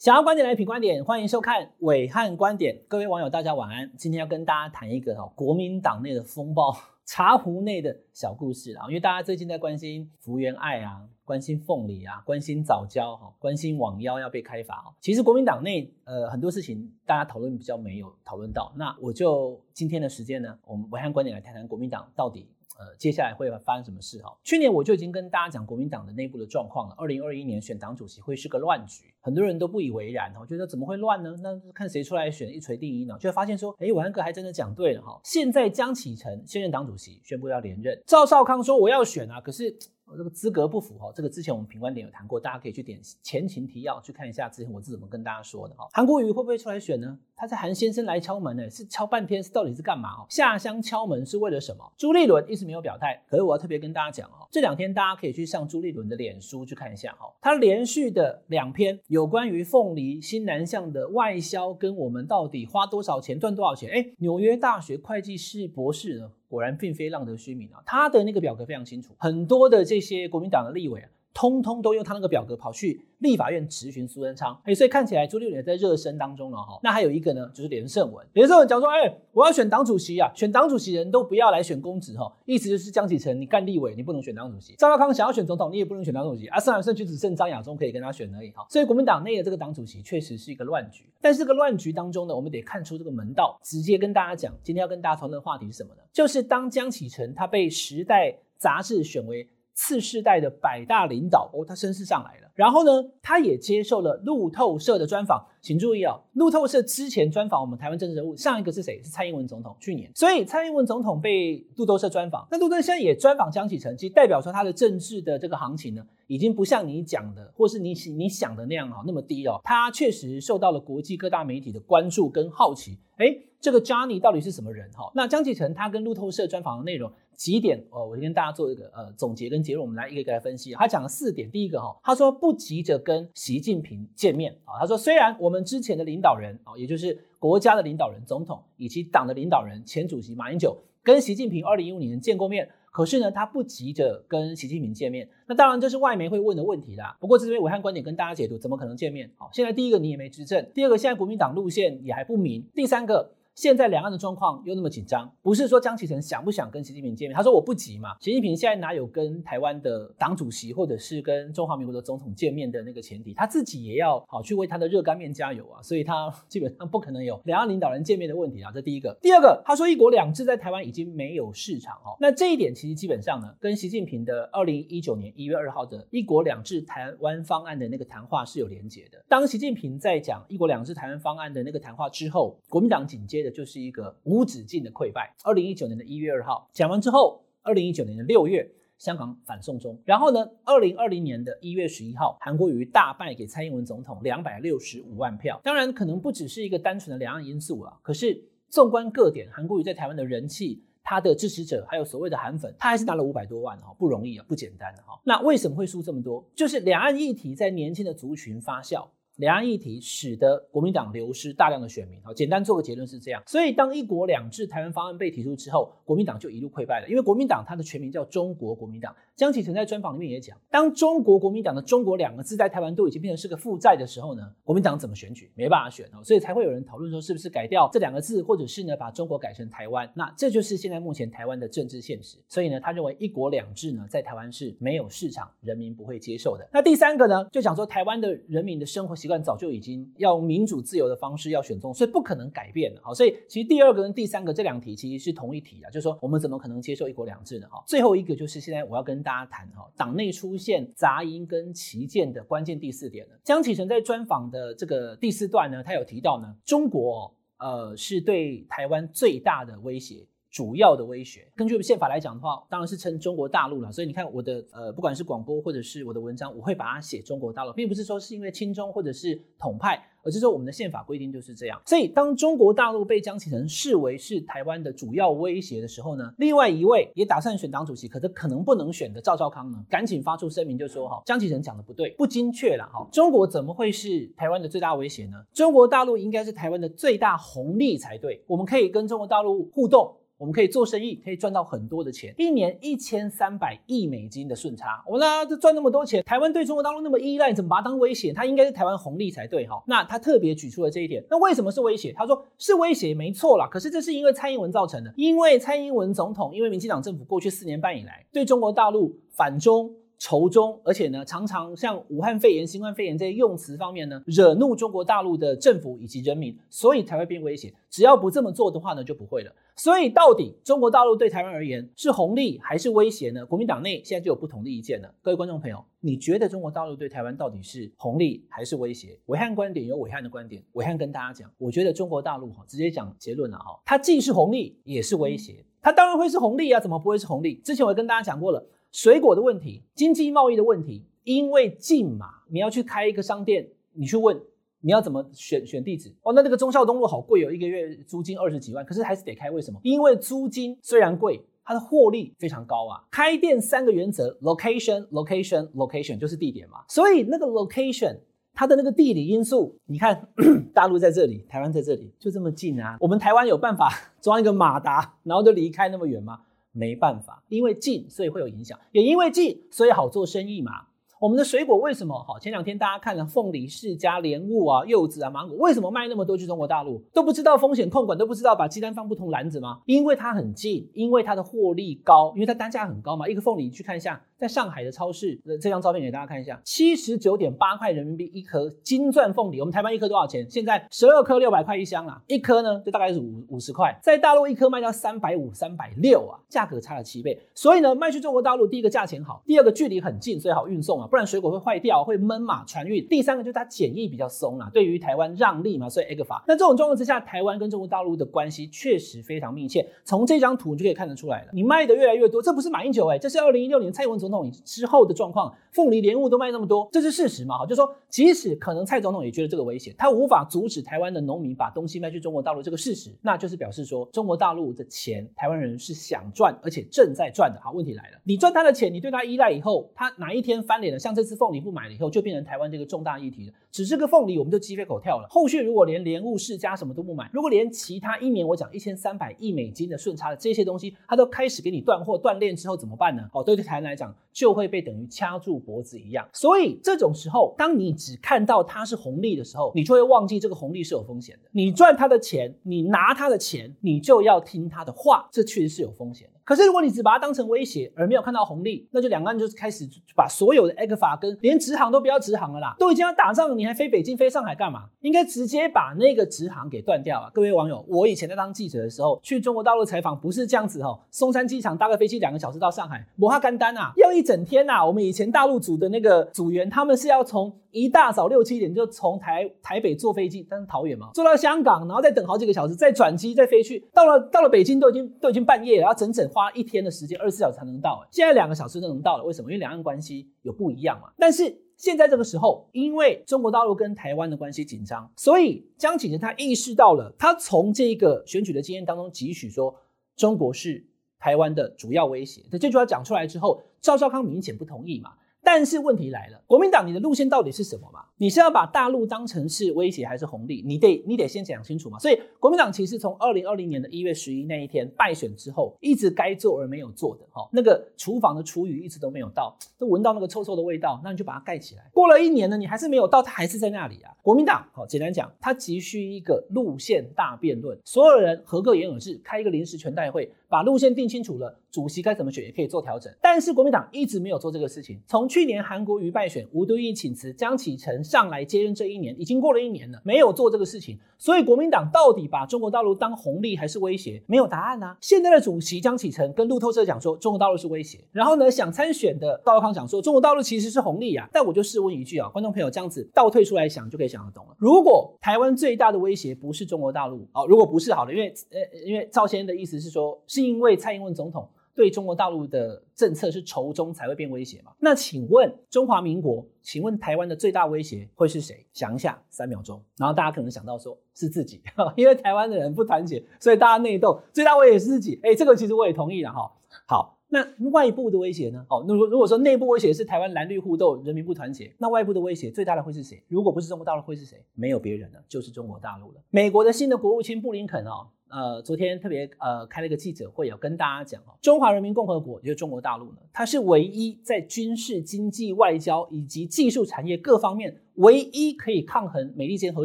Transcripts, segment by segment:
想要观点来品观点，欢迎收看伟汉观点。各位网友，大家晚安。今天要跟大家谈一个哦，国民党内的风暴，茶壶内的小故事啊。因为大家最近在关心福原爱啊，关心凤梨啊，关心藻礁哈，关心网妖要被开罚。其实国民党内呃很多事情大家讨论比较没有讨论到。那我就今天的时间呢，我们暐瀚观点来谈谈国民党到底。呃，接下来会发生什么事哈？去年我就已经跟大家讲国民党的内部的状况了。二零二一年选党主席会是个乱局，很多人都不以为然哈，觉得怎么会乱呢？那看谁出来选一锤定音呢？就会发现说，哎，暐瀚哥还真的讲对了哈。现在江启臣现任党主席宣布要连任，赵少康说我要选啊，可是。这个资格不符哈，这个之前我们评观点有谈过，大家可以去点前情提要去看一下之前我是怎么跟大家说的哈。韩国瑜会不会出来选呢？他是韩先生来敲门呢，是敲半天，是到底是干嘛哦？下乡敲门是为了什么？朱立伦一直没有表态，可是我要特别跟大家讲哦，这两天大家可以去上朱立伦的脸书去看一下哈，他连续的两篇有关于凤梨新南向的外销跟我们到底花多少钱赚多少钱，哎，纽约大学会计师博士呢？果然并非浪得虚名啊！他的那个表格非常清楚，很多的这些国民党的立委啊，通通都用他那个表格跑去立法院质询苏贞昌，哎，所以看起来朱立伦也在热身当中了哈。那还有一个呢，就是连胜文，连胜文讲说，哎，我要选党主席啊，选党主席人都不要来选公职哈，意思就是江启臣你干立委你不能选党主席，赵少康想要选总统你也不能选党主席啊，剩来剩去只剩张亚中可以跟他选而已哈。所以国民党内的这个党主席确实是一个乱局，但是这个乱局当中呢，我们得看出这个门道，直接跟大家讲，今天要跟大家讨论的话题是什么呢？就是当江启臣他被《时代》杂志选为。次世代的百大领导哦，他声势上来了。然后呢，他也接受了路透社的专访。请注意、哦，路透社之前专访我们台湾政治人物，上一个是谁？是蔡英文总统。去年，所以蔡英文总统被路透社专访，那路透社现在也专访江启臣，其实代表说他的政治的这个行情呢，已经不像你讲的，或是你你想的那样哈那么低哦。他确实受到了国际各大媒体的关注跟好奇。哎，这个 Johnny 到底是什么人哈？那江启臣他跟路透社专访的内容。几点哦？我跟大家做一个呃总结跟结论，我们来一个一个来分析。他讲了四点，第一个哈，他说不急着跟习近平见面啊。他说虽然我们之前的领导人啊，也就是国家的领导人、总统以及党的领导人、前主席马英九跟习近平二零一五年见过面，可是呢，他不急着跟习近平见面。那当然这是外媒会问的问题啦。不过这边武汉观点跟大家解读，怎么可能见面？好，现在第一个你也没执政，第二个现在国民党路线也还不明，第三个。现在两岸的状况又那么紧张，不是说江启臣想不想跟习近平见面？他说我不急嘛。习近平现在哪有跟台湾的党主席或者是跟中华民国的总统见面的那个前提？他自己也要好去为他的热干面加油啊，所以他基本上不可能有两岸领导人见面的问题啊。这第一个，第二个，他说一国两制在台湾已经没有市场哦。那这一点其实基本上呢，跟习近平的二零一九年一月二号的一国两制台湾方案的那个谈话是有连结的。当习近平在讲一国两制台湾方案的那个谈话之后，国民党紧接的。就是一个无止境的溃败。二零一九年的一月二号讲完之后，二零一九年的六月，香港反送中，然后呢，二零二零年的一月十一号，韩国瑜大败给蔡英文总统两百六十五万票。当然，可能不只是一个单纯的两岸因素啊。可是，纵观各点，韩国瑜在台湾的人气，他的支持者，还有所谓的韩粉，他还是拿了五百多万哈，不容易啊，不简单哈。那为什么会输这么多？就是两岸议题在年轻的族群发酵。两岸议题使得国民党流失大量的选民，好，简单做个结论是这样。所以当一国两制台湾方案被提出之后，国民党就一路溃败了。因为国民党它的全名叫中国国民党。江启臣在专访里面也讲，当中国国民党的“中国”两个字在台湾都已经变成是个负债的时候呢，国民党怎么选举？没办法选哦，所以才会有人讨论说是不是改掉这两个字，或者是呢把中国改成台湾？那这就是现在目前台湾的政治现实。所以呢，他认为一国两制呢在台湾是没有市场，人民不会接受的。那第三个呢，就讲说台湾的人民的生活习惯早就已经。要民主自由的方式要选中，所以不可能改变的。好，所以其实第二个跟第三个这两题其实是同一题啊，就是说我们怎么可能接受一国两制呢？哈，最后一个就是现在我要跟大大家谈哈，党内出现杂音跟旗舰的关键第四点了。江启臣在专访的这个第四段呢，他有提到呢，中国呃是对台湾最大的威胁。主要的威胁，根据宪法来讲的话，当然是称中国大陆了。所以你看我的呃，不管是广播或者是我的文章，我会把它写中国大陆，并不是说是因为亲中或者是统派，而是说我们的宪法规定就是这样。所以当中国大陆被江启臣视为是台湾的主要威胁的时候呢，另外一位也打算选党主席，可是可能不能选的赵少康呢，赶紧发出声明就说哈，江启臣讲的不对，不精确了哈。中国怎么会是台湾的最大威胁呢？中国大陆应该是台湾的最大红利才对，我们可以跟中国大陆互动。我们可以做生意，可以赚到很多的钱，一年一千三百亿美金的顺差。我们呢，就赚那么多钱，台湾对中国大陆那么依赖，怎么把它当威胁？它应该是台湾红利才对哈。那他特别举出了这一点，那为什么是威胁？他说是威胁，没错啦。可是这是因为蔡英文造成的，因为蔡英文总统，因为民进党政府过去四年半以来对中国大陆反中。仇中，而且呢，常常像武汉肺炎、新冠肺炎这些用词方面呢，惹怒中国大陆的政府以及人民，所以才会变威胁。只要不这么做的话呢，就不会了。所以到底中国大陆对台湾而言是红利还是威胁呢？国民党内现在就有不同的意见了。各位观众朋友，你觉得中国大陆对台湾到底是红利还是威胁？伟汉观点有伟汉的观点，伟汉跟大家讲，我觉得中国大陆哈，直接讲结论了哈，它既是红利也是威胁。它当然会是红利啊，怎么不会是红利？之前我跟大家讲过了。水果的问题，经济贸易的问题，因为近嘛，你要去开一个商店，你去问你要怎么选选地址哦，那那个忠孝东路好贵哦，一个月租金二十几万，可是还是得开，为什么？因为租金虽然贵，它的获利非常高啊。开店三个原则：location，location，location，就是地点嘛。所以那个 location，它的那个地理因素，你看 大陆在这里，台湾在这里，就这么近啊。我们台湾有办法 装一个马达，然后就离开那么远吗？没办法，因为近，所以会有影响；也因为近，所以好做生意嘛。我们的水果为什么好？前两天大家看了凤梨、释迦、莲雾啊、柚子啊、芒果，为什么卖那么多去中国大陆？都不知道风险控管，都不知道把鸡蛋放不同篮子吗？因为它很近，因为它的获利高，因为它单价很高嘛。一个凤梨去看一下，在上海的超市，这张照片给大家看一下，七十九点八块人民币一颗金钻凤梨。我们台湾一颗多少钱？现在十二颗六百块一箱啊，一颗呢就大概是五五十块，在大陆一颗卖到三百五、三百六啊，价格差了七倍。所以呢，卖去中国大陆，第一个价钱好，第二个距离很近，所以好运送啊，不然水果会坏掉。会闷嘛，船运。第三个就是它检疫比较松啦，对于台湾让利嘛，所以 egfa。那这种状况之下，台湾跟中国大陆的关系确实非常密切。从这张图你就可以看得出来了，你卖的越来越多，这不是马英九哎、这是二零一六年蔡英文总统之后的状况。凤梨莲雾都卖那么多，这是事实嘛？哈，就说即使可能蔡总统也觉得这个危险，他无法阻止台湾的农民把东西卖去中国大陆这个事实，那就是表示说中国大陆的钱，台湾人是想赚，而且正在赚的。好，问题来了，你赚他的钱，你对他依赖以后，他哪一天翻脸了，像这次凤梨不买。了以后就变成台湾这个重大议题了。只是个凤梨，我们就鸡飞狗跳了。后续如果连莲雾世家什么都不买，如果连其他一年我讲一千三百亿美金的顺差的这些东西，它都开始给你断货断链之后怎么办呢？哦，对台湾来讲就会被等于掐住脖子一样。所以这种时候，当你只看到它是红利的时候，你就会忘记这个红利是有风险的。你赚他的钱，你拿他的钱，你就要听他的话，这确实是有风险的。可是如果你只把它当成威胁，而没有看到红利，那就两岸就是开始把所有的 ECFA 跟连直航都不要直航了啦，都已经要打仗了，你还飞北京飞上海干嘛？应该直接把那个直航给断掉啊！各位网友，我以前在当记者的时候，去中国大陆采访不是这样子哦，松山机场搭个飞机两个小时到上海，摩哈干丹啊，要一整天呐、啊！我们以前大陆组的那个组员，他们是要从一大早六七点就从台台北坐飞机，但是桃园嘛，坐到香港，然后再等好几个小时，再转机再飞去，到了到了北京都已经都已经半夜了，要整整花一天的时间，二十四小时才能到。现在两个小时就能到了，为什么？因为两岸关系有不一样嘛。但是现在这个时候，因为中国大陆跟台湾的关系紧张，所以江启臣他意识到了，他从这个选举的经验当中汲取说，中国是台湾的主要威胁。这句话讲出来之后，赵少康明显不同意嘛。但是问题来了，国民党你的路线到底是什么嘛？你是要把大陆当成是威胁还是红利？你得你得先讲清楚嘛。所以国民党其实从二零二零年的一月十一那一天败选之后，一直该做而没有做的哈，那个厨房的厨余一直都没有到，都闻到那个臭臭的味道，那你就把它盖起来。过了一年呢，你还是没有到，它还是在那里啊。国民党好，简单讲，它急需一个路线大辩论，所有人合个言而至，开一个临时全代会。把路线定清楚了，主席该怎么选也可以做调整。但是国民党一直没有做这个事情。从去年韩国瑜败选，吴敦义请辞，江启臣上来接任这一年，已经过了一年了，没有做这个事情。所以国民党到底把中国大陆当红利还是威胁？没有答案啊。现在的主席江启臣跟路透社讲说中国大陆是威胁，然后呢，想参选的赵康讲说中国大陆其实是红利啊。但我就试问一句啊，观众朋友这样子倒退出来想就可以想得懂了。如果台湾最大的威胁不是中国大陆，哦，如果不是好了，因为呃，因为赵先生的意思是说。是因为蔡英文总统对中国大陆的政策是仇中才会变威胁嘛？那请问中华民国，请问台湾的最大威胁会是谁？想一下，三秒钟，然后大家可能想到说是自己，因为台湾的人不团结，所以大家内斗，最大威胁是自己。哎，这个其实我也同意了哈。好，那外部的威胁呢？哦，那如果说内部威胁是台湾蓝绿互斗，人民不团结，那外部的威胁最大的会是谁？如果不是中国大陆，会是谁？没有别人了，就是中国大陆了。美国的新的国务卿布林肯哦。呃，昨天特别呃开了一个记者会，有跟大家讲哦，中华人民共和国就是中国大陆呢，它是唯一在军事、经济、外交以及技术产业各方面唯一可以抗衡美利坚合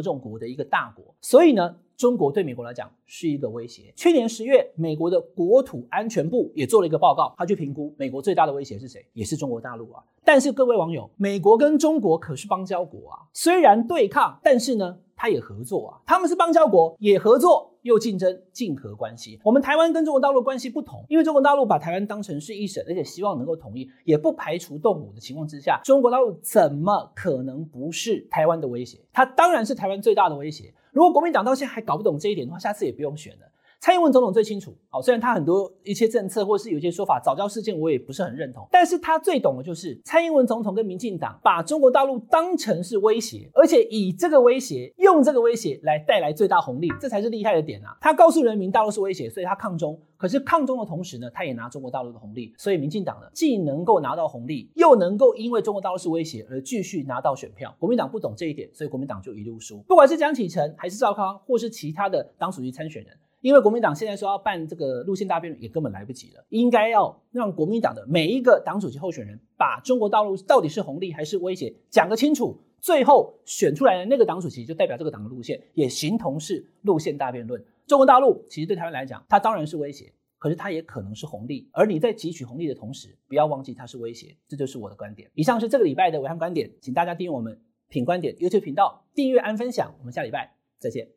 众国的一个大国，所以呢。中国对美国来讲是一个威胁。去年十月，美国的国土安全部也做了一个报告，他去评估美国最大的威胁是谁，也是中国大陆啊。但是各位网友，美国跟中国可是邦交国啊，虽然对抗，但是呢，他也合作啊。他们是邦交国，也合作，又竞争，竞合关系。我们台湾跟中国大陆关系不同，因为中国大陆把台湾当成是一省，而且希望能够统一，也不排除动武的情况之下，中国大陆怎么可能不是台湾的威胁？它当然是台湾最大的威胁。如果国民党到现在还搞不懂这一点的话，下次也不用选了。蔡英文总统最清楚，哦，虽然他很多一些政策或是有些说法，早教事件我也不是很认同，但是他最懂的就是蔡英文总统跟民进党把中国大陆当成是威胁，而且以这个威胁，用这个威胁来带来最大红利，这才是厉害的点啊！他告诉人民大陆是威胁，所以他抗中，可是抗中的同时呢，他也拿中国大陆的红利，所以民进党呢，既能够拿到红利，又能够因为中国大陆是威胁而继续拿到选票。国民党不懂这一点，所以国民党就一路输。不管是江启臣还是赵康，或是其他的党主席参选人。因为国民党现在说要办这个路线大辩论，也根本来不及了。应该要让国民党的每一个党主席候选人，把中国大陆到底是红利还是威胁讲个清楚，最后选出来的那个党主席就代表这个党的路线，也形同是路线大辩论。中国大陆其实对台湾来讲，它当然是威胁，可是它也可能是红利。而你在汲取红利的同时，不要忘记它是威胁。这就是我的观点。以上是这个礼拜的暐瀚观点，请大家订阅我们品观点 YouTube 频道，订阅按分享。我们下礼拜再见。